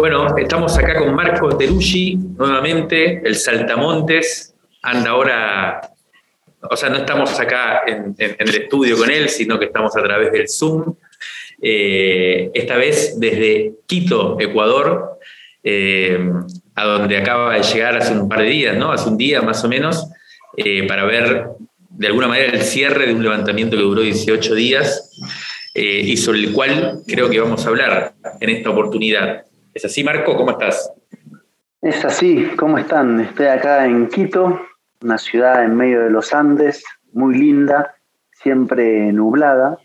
Bueno, estamos acá con Marco Teruggi, nuevamente, el Saltamontes, anda ahora, o sea, no estamos acá en, el estudio con él, sino que estamos a través del Zoom, eh, esta vez desde Quito, Ecuador, eh, a donde acaba de llegar hace un par de días, ¿no? Hace un día más o menos, eh, para ver de alguna manera el cierre de un levantamiento que duró 18 días y sobre el cual creo que vamos a hablar en esta oportunidad. ¿Es así, Marco? ¿Cómo estás? Es así, ¿cómo están? Estoy acá en Quito, una ciudad en medio de los Andes, muy linda, siempre nublada.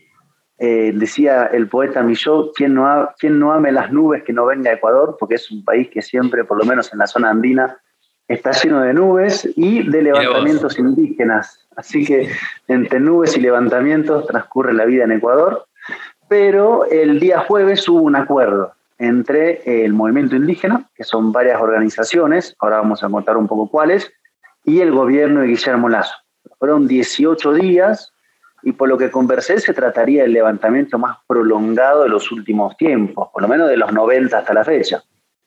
Eh, decía el poeta Milló, quien no, quien no ame las nubes que no venga a Ecuador, porque es un país que siempre, por lo menos en la zona andina, está lleno de nubes y de levantamientos indígenas. Así que entre nubes y levantamientos transcurre la vida en Ecuador. Pero el día jueves hubo un acuerdo entre el movimiento indígena, que son varias organizaciones, ahora vamos a contar un poco cuáles, y el gobierno de Guillermo Lazo. Fueron 18 días y por lo que conversé se trataría del levantamiento más prolongado de los últimos tiempos, por lo menos de los 90 hasta la fecha.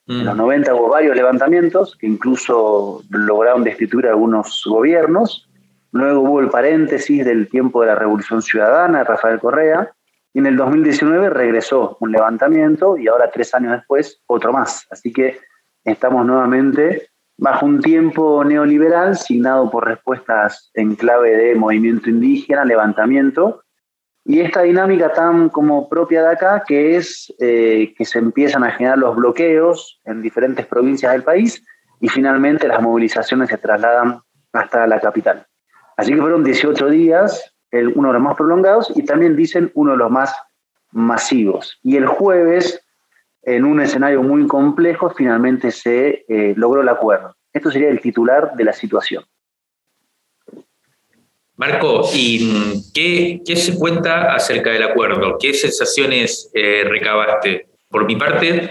En los 90 hubo varios levantamientos que incluso lograron destituir a algunos gobiernos. Luego hubo el paréntesis del tiempo de la Revolución Ciudadana, Rafael Correa, y en el 2019 regresó un levantamiento y ahora tres años después otro más. Así que estamos nuevamente bajo un tiempo neoliberal signado por respuestas en clave de movimiento indígena, levantamiento, y esta dinámica tan como propia de acá, que es eh, que se empiezan a generar los bloqueos en diferentes provincias del país y finalmente las movilizaciones se trasladan hasta la capital. Así que fueron 18 días uno de los más prolongados y también dicen uno de los más masivos. Y el jueves, en un escenario muy complejo, finalmente se eh, logró el acuerdo. Esto sería el titular de la situación. Marco, ¿y qué, se cuenta acerca del acuerdo? ¿Qué sensaciones eh, recabaste? Por mi parte,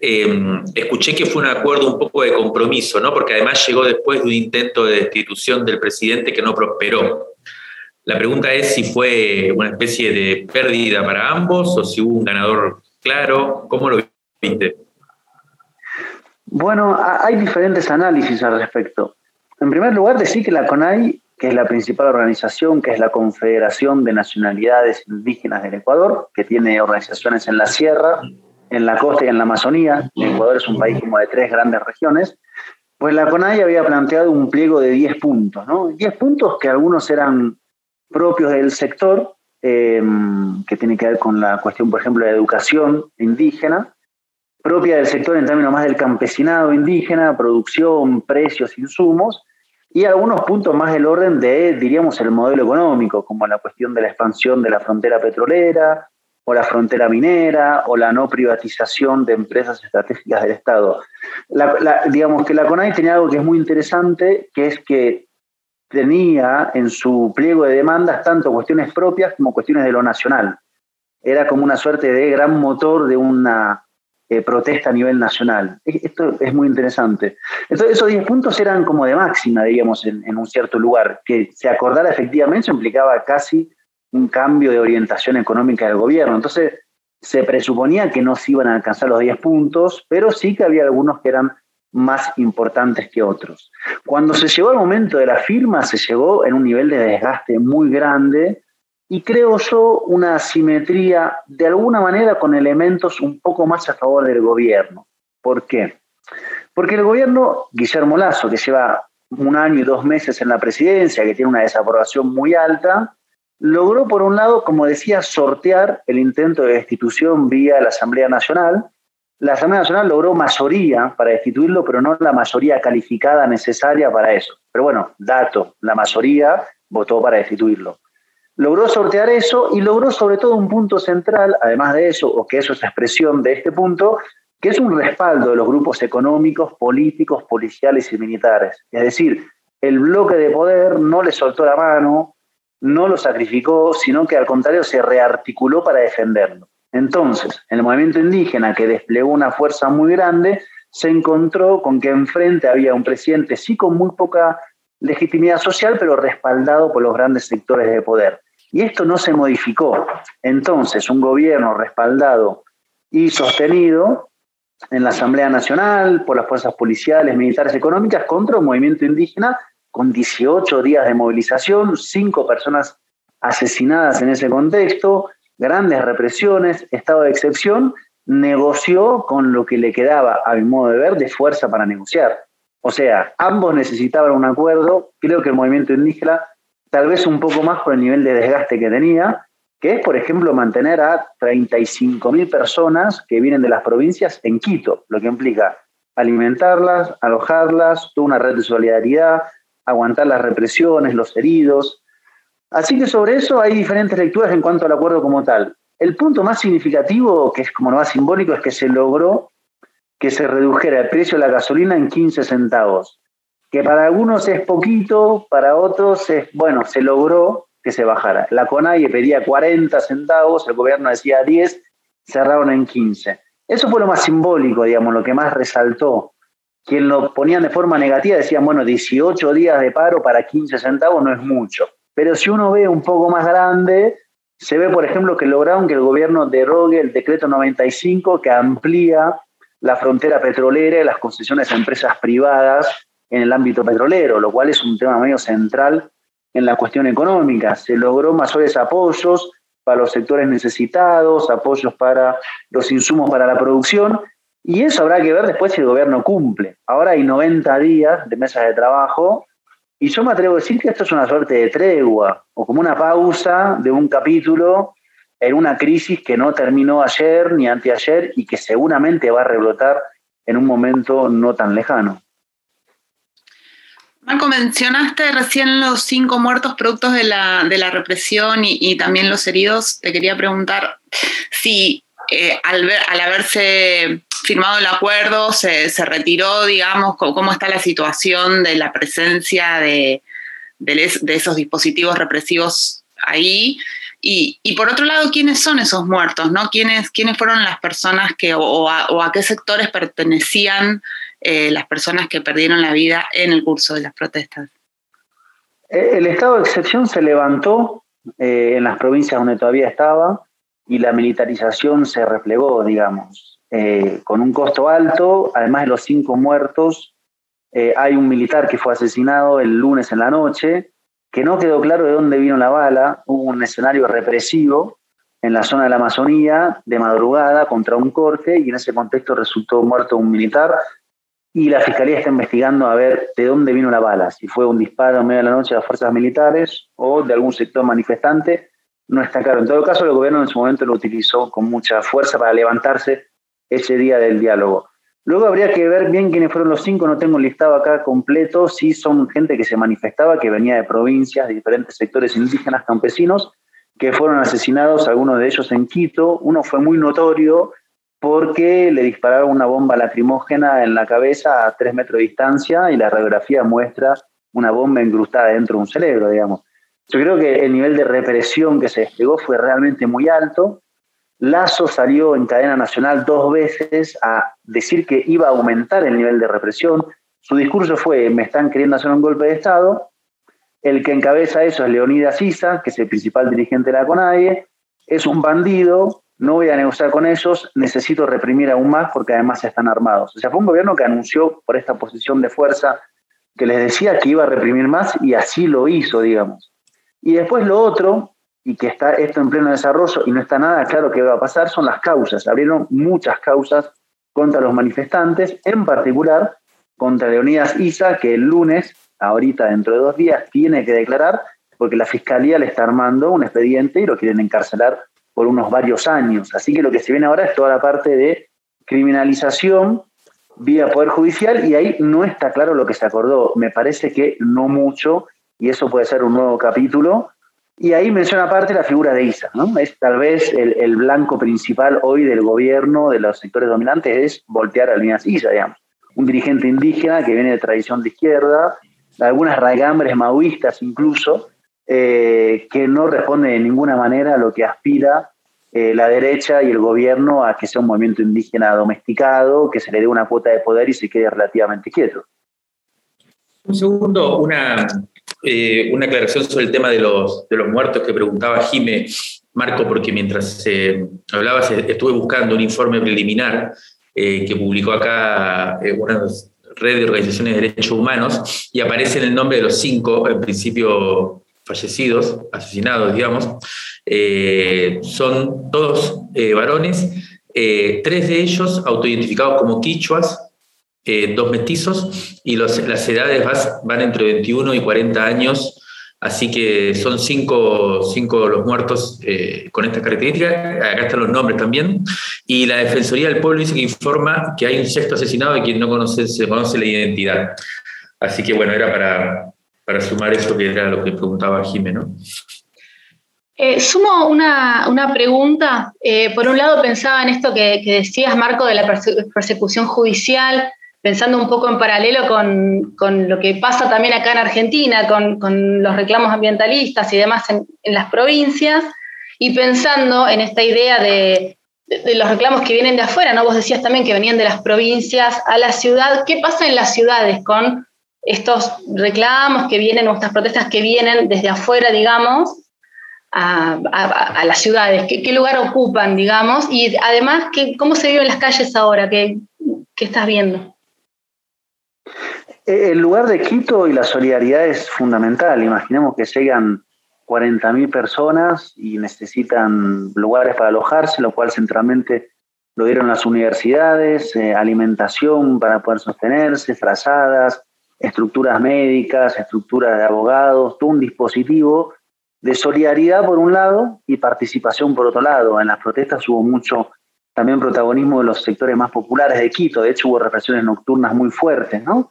em, escuché que fue un acuerdo un poco de compromiso, ¿no? Porque además llegó después de un intento de destitución del presidente que no prosperó. La pregunta es si fue una especie de pérdida para ambos o si hubo un ganador claro. ¿Cómo lo viste? Bueno, hay diferentes análisis al respecto. En primer lugar, decir que la CONAI, que es la principal organización, que es la Confederación de Nacionalidades Indígenas del Ecuador, que tiene organizaciones en la sierra, en la costa y en la Amazonía, Ecuador es un país como de tres grandes regiones, pues la CONAI había planteado un pliego de 10 puntos, ¿no? 10 puntos que algunos eran propios del sector, em, que tiene que ver con la cuestión, por ejemplo, de educación indígena, propia del sector en términos más del campesinado indígena, producción, precios, insumos, y algunos puntos más del orden de, diríamos, el modelo económico, como la cuestión de la expansión de la frontera petrolera, o la frontera minera, o la no privatización de empresas estratégicas del Estado. digamos que la CONAI tenía algo que es muy interesante, que es que tenía en su pliego de demandas tanto cuestiones propias como cuestiones de lo nacional. Era como una suerte de gran motor de una eh, protesta a nivel nacional. Esto es muy interesante. Entonces, esos 10 puntos eran como de máxima, digamos, en, en un cierto lugar. Que se acordara efectivamente implicaba casi un cambio de orientación económica del gobierno. Entonces, se presuponía que no se iban a alcanzar los 10 puntos, pero sí que había algunos que eran más importantes que otros. Cuando se llegó al momento de la firma, se llegó en un nivel de desgaste muy grande y creo yo una asimetría de alguna manera con elementos un poco más a favor del gobierno. ¿Por qué? Porque el gobierno, Guillermo Lazo, que lleva un año y dos meses en la presidencia, que tiene una desaprobación muy alta, logró, por un lado, como decía, sortear el intento de destitución vía la Asamblea Nacional, la Asamblea Nacional logró mayoría para destituirlo, pero no la mayoría calificada necesaria para eso. Pero bueno, dato, la mayoría votó para destituirlo. Logró sortear eso y logró sobre todo un punto central, además de eso, o que eso es expresión de este punto, que es un respaldo de los grupos económicos, políticos, policiales y militares. Es decir, el bloque de poder no le soltó la mano, no lo sacrificó, sino que al contrario se rearticuló para defenderlo. Entonces, el movimiento indígena, que desplegó una fuerza muy grande, se encontró con que enfrente había un presidente, sí con muy poca legitimidad social, pero respaldado por los grandes sectores de poder. Y esto no se modificó. Entonces, un gobierno respaldado y sostenido en la Asamblea Nacional, por las fuerzas policiales, militares, económicas, contra un movimiento indígena con 18 días de movilización, cinco personas asesinadas en ese contexto, grandes represiones, estado de excepción, negoció con lo que le quedaba, a mi modo de ver, de fuerza para negociar. O sea, ambos necesitaban un acuerdo, creo que el movimiento indígena, tal vez un poco más por el nivel de desgaste que tenía, que es, por ejemplo, mantener a 35.000 personas que vienen de las provincias en Quito, lo que implica alimentarlas, alojarlas, toda una red de solidaridad, aguantar las represiones, los heridos. Así que sobre eso hay diferentes lecturas en cuanto al acuerdo como tal. El punto más significativo, que es como lo más simbólico, es que se logró que se redujera el precio de la gasolina en 15 centavos, que para algunos es poquito, para otros es, bueno, se logró, que se bajara. La CONAIE pedía 40 centavos, el gobierno decía 10, cerraron en 15. Eso fue lo más simbólico, digamos, lo que más resaltó. Quien lo ponían de forma negativa decían, bueno, 18 días de paro para 15 centavos no es mucho. Pero si uno ve un poco más grande, se ve, por ejemplo, que lograron que el gobierno derogue el decreto 95 que amplía la frontera petrolera y las concesiones a empresas privadas en el ámbito petrolero, lo cual es un tema medio central en la cuestión económica. Se logró mayores apoyos para los sectores necesitados, apoyos para los insumos para la producción, y eso habrá que ver después si el gobierno cumple. Ahora hay 90 días de mesas de trabajo, y yo me atrevo a decir que esto es una suerte de tregua, o como una pausa de un capítulo en una crisis que no terminó ayer ni anteayer y que seguramente va a rebrotar en un momento no tan lejano. Marco, mencionaste recién los cinco muertos productos de la, represión y, también los heridos. Te quería preguntar si eh, al, haberse firmado el acuerdo se, retiró, digamos, cómo, está la situación de la presencia de, esos dispositivos represivos ahí. Y, por otro lado, ¿quiénes son esos muertos? ¿no? ¿Quiénes, quiénes fueron las personas que, o a qué sectores pertenecían eh, las personas que perdieron la vida en el curso de las protestas? Eh, el estado de excepción se levantó en las provincias donde todavía estaba y la militarización se replegó, digamos, con un costo alto, además de los cinco muertos, hay un militar que fue asesinado el lunes en la noche, que no quedó claro de dónde vino la bala, hubo un escenario represivo en la zona de la Amazonía de madrugada contra un corte y en ese contexto resultó muerto un militar. Y la fiscalía está investigando a ver de dónde vino la bala, si fue un disparo en medio de la noche de las fuerzas militares o de algún sector manifestante, no está claro. En todo caso, el gobierno en su momento lo utilizó con mucha fuerza para levantarse ese día del diálogo. Luego habría que ver bien quiénes fueron los cinco, no tengo un listado acá completo, sí son gente que se manifestaba, que venía de provincias, de diferentes sectores indígenas, campesinos, que fueron asesinados, algunos de ellos en Quito, uno fue muy notorio, porque le dispararon una bomba lacrimógena en la cabeza a tres metros de distancia y la radiografía muestra una bomba incrustada dentro de un cerebro, digamos. Yo creo que el nivel de represión que se desplegó fue realmente muy alto. Lazo salió en cadena nacional dos veces a decir que iba a aumentar el nivel de represión. Su discurso fue, me están queriendo hacer un golpe de Estado. El que encabeza eso es Leonidas Isa, que es el principal dirigente de la CONAIE. Es un bandido, no voy a negociar con ellos, necesito reprimir aún más porque además están armados. O sea, fue un gobierno que anunció por esta posición de fuerza que les decía que iba a reprimir más y así lo hizo, digamos. Y después lo otro, y que está esto en pleno desarrollo y no está nada claro qué va a pasar, son las causas. Abrieron muchas causas contra los manifestantes, en particular contra Leonidas Isa, que el lunes, ahorita dentro de dos días, tiene que declarar porque la fiscalía le está armando un expediente y lo quieren encarcelar por unos varios años. Así que lo que se viene ahora es toda la parte de criminalización vía Poder Judicial y ahí no está claro lo que se acordó. Me parece que no mucho y eso puede ser un nuevo capítulo Y ahí menciona aparte la figura de Isa, ¿no? Es tal vez el, blanco principal hoy del gobierno, de los sectores dominantes, es voltear a Líneas Isa, digamos. Un dirigente indígena que viene de tradición de izquierda, de algunas raigambres maoístas incluso, eh, que no responde de ninguna manera a lo que aspira eh, la derecha y el gobierno a que sea un movimiento indígena domesticado, que se le dé una cuota de poder y se quede relativamente quieto. Un segundo, una, eh, una aclaración sobre el tema de los, de los muertos que preguntaba Jime, Marco, porque mientras eh, hablabas estuve buscando un informe preliminar eh, que publicó acá una red de organizaciones de derechos humanos y aparece en el nombre de los cinco, en principio fallecidos, asesinados, digamos. son todos varones, tres de ellos autoidentificados como quichuas, eh, dos mestizos y las edades van entre 21 y 40 años, así que son cinco, cinco los muertos eh, con estas características, acá están los nombres también, y la Defensoría del Pueblo dice que informa que hay un sexto asesinado de quien no conoce, se conoce la identidad. Así que bueno, era para, para sumar eso que era lo que preguntaba Jimeno. Eh, sumo una, una pregunta. por un lado pensaba en esto que, que decías, Marco, de la persecución judicial pensando un poco en paralelo con, lo que pasa también acá en Argentina, con, los reclamos ambientalistas y demás en, las provincias, y pensando en esta idea de, los reclamos que vienen de afuera, ¿no? Vos decías también que venían de las provincias a la ciudad. ¿Qué pasa en las ciudades con estos reclamos que vienen o estas protestas que vienen desde afuera, digamos, a, las ciudades? ¿Qué, lugar ocupan, digamos? Y además, ¿qué, ¿cómo se vive en las calles ahora? ¿Qué, qué estás viendo? El lugar de Quito y la solidaridad es fundamental. Imaginemos que llegan 40.000 personas y necesitan lugares para alojarse, lo cual centralmente lo dieron las universidades, eh, alimentación para poder sostenerse, frazadas, estructuras médicas, estructuras de abogados, todo un dispositivo de solidaridad por un lado y participación por otro lado. En las protestas hubo mucho también protagonismo de los sectores más populares de Quito, de hecho hubo represiones nocturnas muy fuertes, ¿no?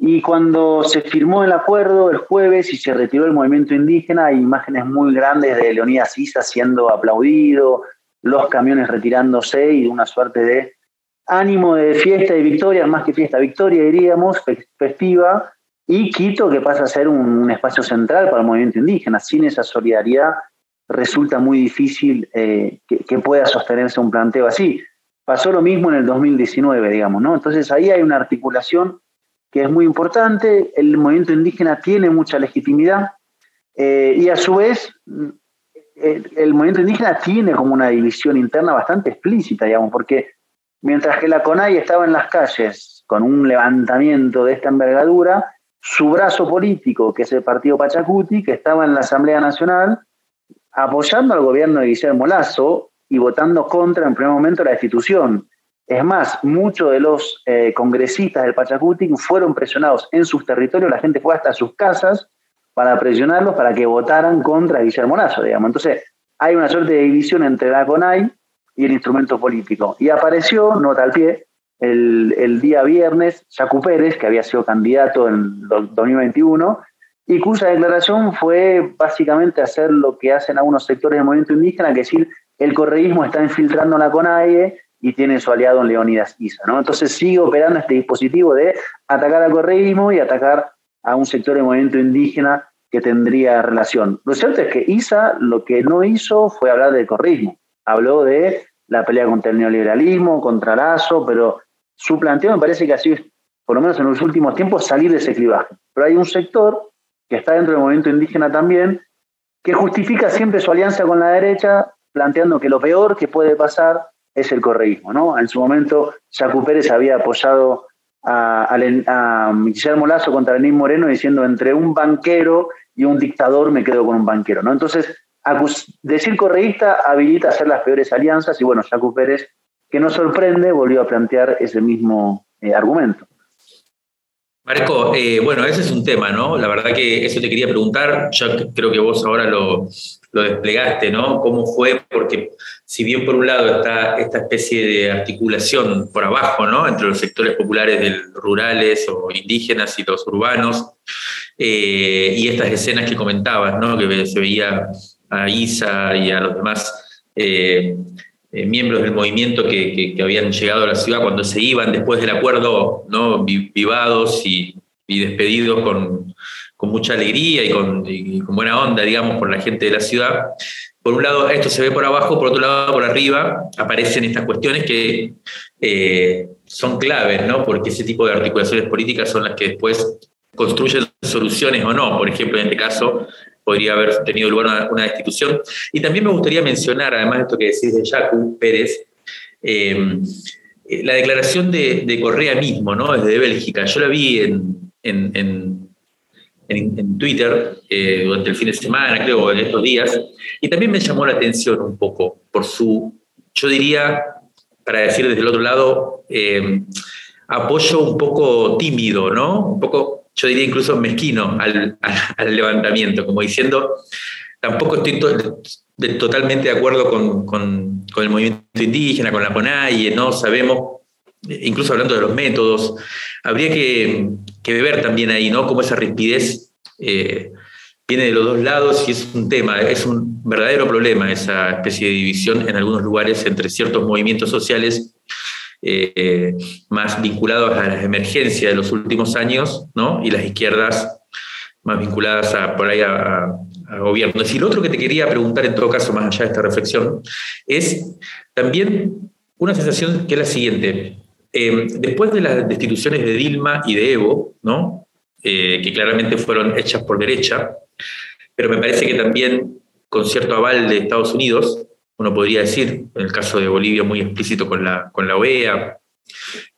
Y cuando se firmó el acuerdo el jueves y se retiró el movimiento indígena, hay imágenes muy grandes de Leonidas Issa siendo aplaudido, los camiones retirándose y una suerte de ánimo de fiesta y victoria, más que fiesta, victoria diríamos, festiva, y Quito que pasa a ser un, espacio central para el movimiento indígena. Sin esa solidaridad resulta muy difícil eh, que, que, pueda sostenerse un planteo así. Pasó lo mismo en el 2019, digamos, ¿no? Entonces ahí hay una articulación que es muy importante, el movimiento indígena tiene mucha legitimidad eh, y a su vez el, movimiento indígena tiene como una división interna bastante explícita, digamos, porque mientras que la CONAI estaba en las calles con un levantamiento de esta envergadura, su brazo político, que es el Partido Pachacuti, que estaba en la Asamblea Nacional, apoyando al gobierno de Guillermo Lazo y votando contra en primer momento la destitución. Es más, muchos de los eh, congresistas del Pachacuti fueron presionados en sus territorios, la gente fue hasta sus casas para presionarlos para que votaran contra Guillermo Lazo, digamos. Entonces, hay una suerte de división entre la CONAI y el instrumento político. Y apareció, nota al pie, el, día viernes, Jacu Pérez, que había sido candidato en 2021, y cuya declaración fue básicamente hacer lo que hacen algunos sectores del movimiento indígena, que es decir, el correísmo está infiltrando la CONAIE y tiene su aliado en Leonidas Isa. ¿no? Entonces sigue operando este dispositivo de atacar al correísmo y atacar a un sector de movimiento indígena que tendría relación. Lo cierto es que Isa lo que no hizo fue hablar del correísmo. Habló de la pelea contra el neoliberalismo, contra Lazo, pero su planteo me parece que ha sido, por lo menos en los últimos tiempos, salir de ese clivaje. Pero hay un sector que está dentro del movimiento indígena también, que justifica siempre su alianza con la derecha, planteando que lo peor que puede pasar es el correísmo. ¿no? En su momento, Jacu Pérez había apoyado a, a, Guillermo Lazo contra Lenín Moreno diciendo entre un banquero y un dictador me quedo con un banquero. ¿no? Entonces, decir correísta habilita hacer las peores alianzas y bueno, Jacu Pérez, que no sorprende, volvió a plantear ese mismo eh, argumento. Marco, eh, bueno, ese es un tema, ¿no? La verdad que eso te quería preguntar, yo creo que vos ahora lo, lo desplegaste, ¿no? ¿Cómo fue? Porque si bien por un lado está esta especie de articulación por abajo, ¿no? Entre los sectores populares rurales o indígenas y los urbanos, eh, y estas escenas que comentabas, ¿no? Que se veía a Isa y a los demás eh, eh, miembros del movimiento que, habían llegado a la ciudad cuando se iban después del acuerdo, ¿no? Vivados y, despedidos con, mucha alegría y con, buena onda, digamos, por la gente de la ciudad. Por un lado, esto se ve por abajo, por otro lado, por arriba, aparecen estas cuestiones que eh, son claves, ¿no? Porque ese tipo de articulaciones políticas son las que después construyen soluciones o no. Por ejemplo, en este caso, podría haber tenido lugar una, destitución. Y también me gustaría mencionar, además de esto que decís de Jacu Pérez, em, eh, la declaración de, Correa mismo, ¿no? Desde Bélgica. Yo la vi en, Twitter eh, durante el fin de semana, creo, en estos días, y también me llamó la atención un poco por su, yo diría, para decir desde el otro lado, em, apoyo un poco tímido, ¿no? Un poco yo diría incluso mezquino al, levantamiento, como diciendo, tampoco estoy totalmente de acuerdo con, el movimiento indígena, con la PONAI, no sabemos, incluso hablando de los métodos, habría que, que ver también ahí, ¿no? Cómo esa rapidez eh, viene de los dos lados y es un tema, es un verdadero problema esa especie de división en algunos lugares entre ciertos movimientos sociales eh, más vinculados a las emergencias de los últimos años, ¿no? Y las izquierdas más vinculadas a, por ahí a, gobierno. Es decir, lo otro que te quería preguntar en todo caso, más allá de esta reflexión, es también una sensación que es la siguiente. Eh, después de las destituciones de Dilma y de Evo. Eh, que claramente fueron hechas por derecha, pero me parece que también con cierto aval de Estados Unidos, uno podría decir, en el caso de Bolivia muy explícito con la, con la OEA.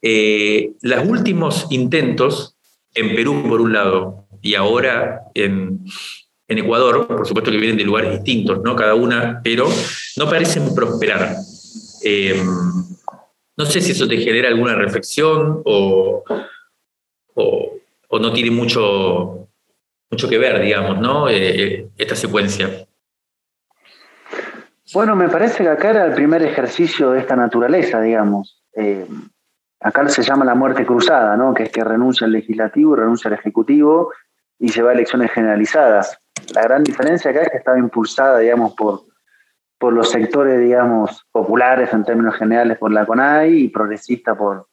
Eh, los últimos intentos en Perú, por un lado, y ahora en, Ecuador, por supuesto que vienen de lugares distintos, ¿no? Cada una, pero no parecen prosperar. No sé si eso te genera alguna reflexión o, o, no tiene mucho, mucho que ver, digamos, ¿no? Eh, esta secuencia. Bueno, me parece que acá era el primer ejercicio de esta naturaleza, digamos. Eh, acá se llama la muerte cruzada, ¿no? Que es que renuncia el legislativo, renuncia el ejecutivo y se va a elecciones generalizadas. La gran diferencia acá es que estaba impulsada, digamos, por, por los sectores, digamos, populares en términos generales por la CONAI y progresista por,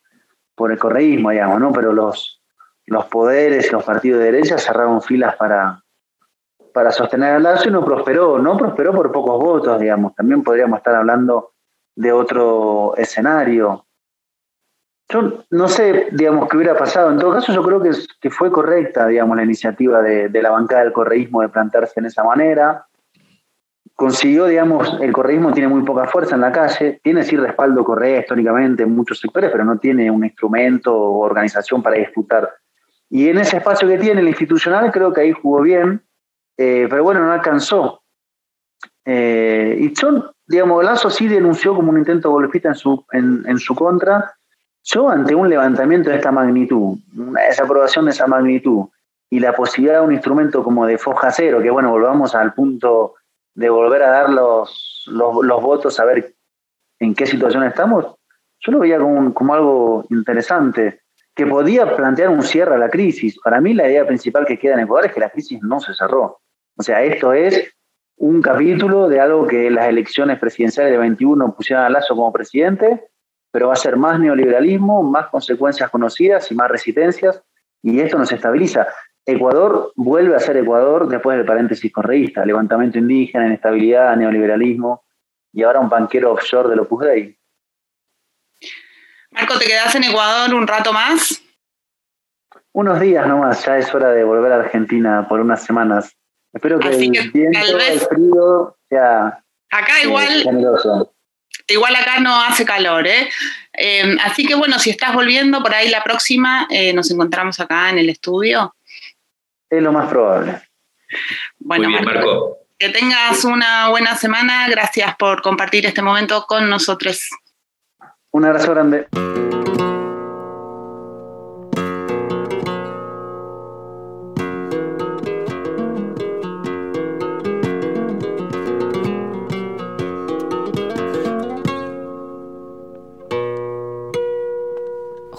por el correísmo, digamos, ¿no? Pero los, los poderes los partidos de derecha cerraron filas para, para sostener al Lazo y no prosperó, no prosperó por pocos votos, digamos. También podríamos estar hablando de otro escenario. Yo no sé, digamos, qué hubiera pasado. En todo caso, yo creo que, que fue correcta, digamos, la iniciativa de, la bancada del correísmo de plantarse en esa manera. Consiguió, digamos, el correísmo tiene muy poca fuerza en la calle, tiene sí respaldo Correa históricamente en muchos sectores, pero no tiene un instrumento o organización para disputar. Y en ese espacio que tiene el institucional, creo que ahí jugó bien eh, pero bueno, no alcanzó. Eh, y John, digamos, Lazo sí denunció como un intento golpista en su, en, su contra. Yo, ante un levantamiento de esta magnitud, una desaprobación de esa magnitud, y la posibilidad de un instrumento como de foja cero, que bueno, volvamos al punto de volver a dar los, los, votos, a ver en qué situación estamos, yo lo veía como, como algo interesante, que podía plantear un cierre a la crisis. Para mí la idea principal que queda en Ecuador es que la crisis no se cerró. O sea, esto es un capítulo de algo que las elecciones presidenciales de 21 pusieron a Lazo como presidente, pero va a ser más neoliberalismo, más consecuencias conocidas y más resistencias, y esto nos estabiliza. Ecuador vuelve a ser Ecuador después del paréntesis correísta, levantamiento indígena, inestabilidad, neoliberalismo, y ahora un banquero offshore del Opus Dei. Marco, ¿te quedas en Ecuador un rato más? Unos días nomás, ya es hora de volver a Argentina por unas semanas. Espero que, el viento, el frío sea. Acá eh, igual. igual acá no hace calor, ¿eh? ¿eh? Así que bueno, si estás volviendo por ahí la próxima, eh, nos encontramos acá en el estudio. Es lo más probable. Bueno, Marco, Que tengas una buena semana. Gracias por compartir este momento con nosotros. Un abrazo grande.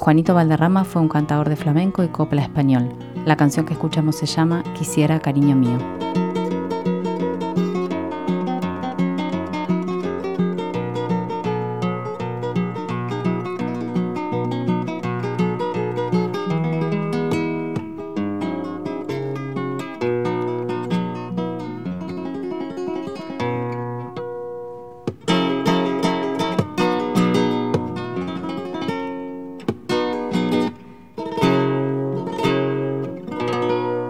Juanito Valderrama fue un cantador de flamenco y copla español. La canción que escuchamos se llama Quisiera, cariño mío.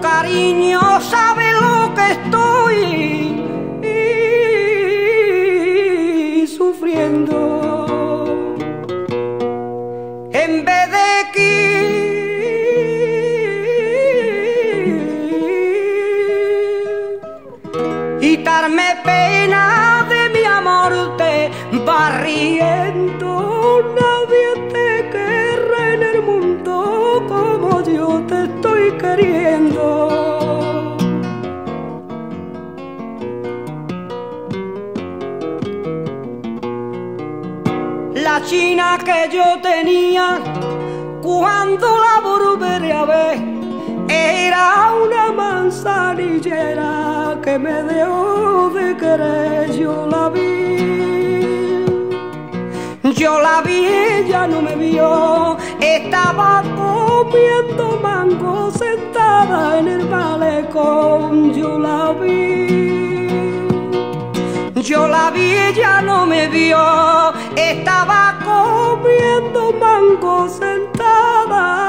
cariño, sabe lo que estoy sufriendo. Me dejó de querer, yo la vi. Yo la vi, ella no me vio, estaba comiendo mango sentada en el malecón, yo la vi. Yo la vi, ella no me vio, estaba comiendo mango sentada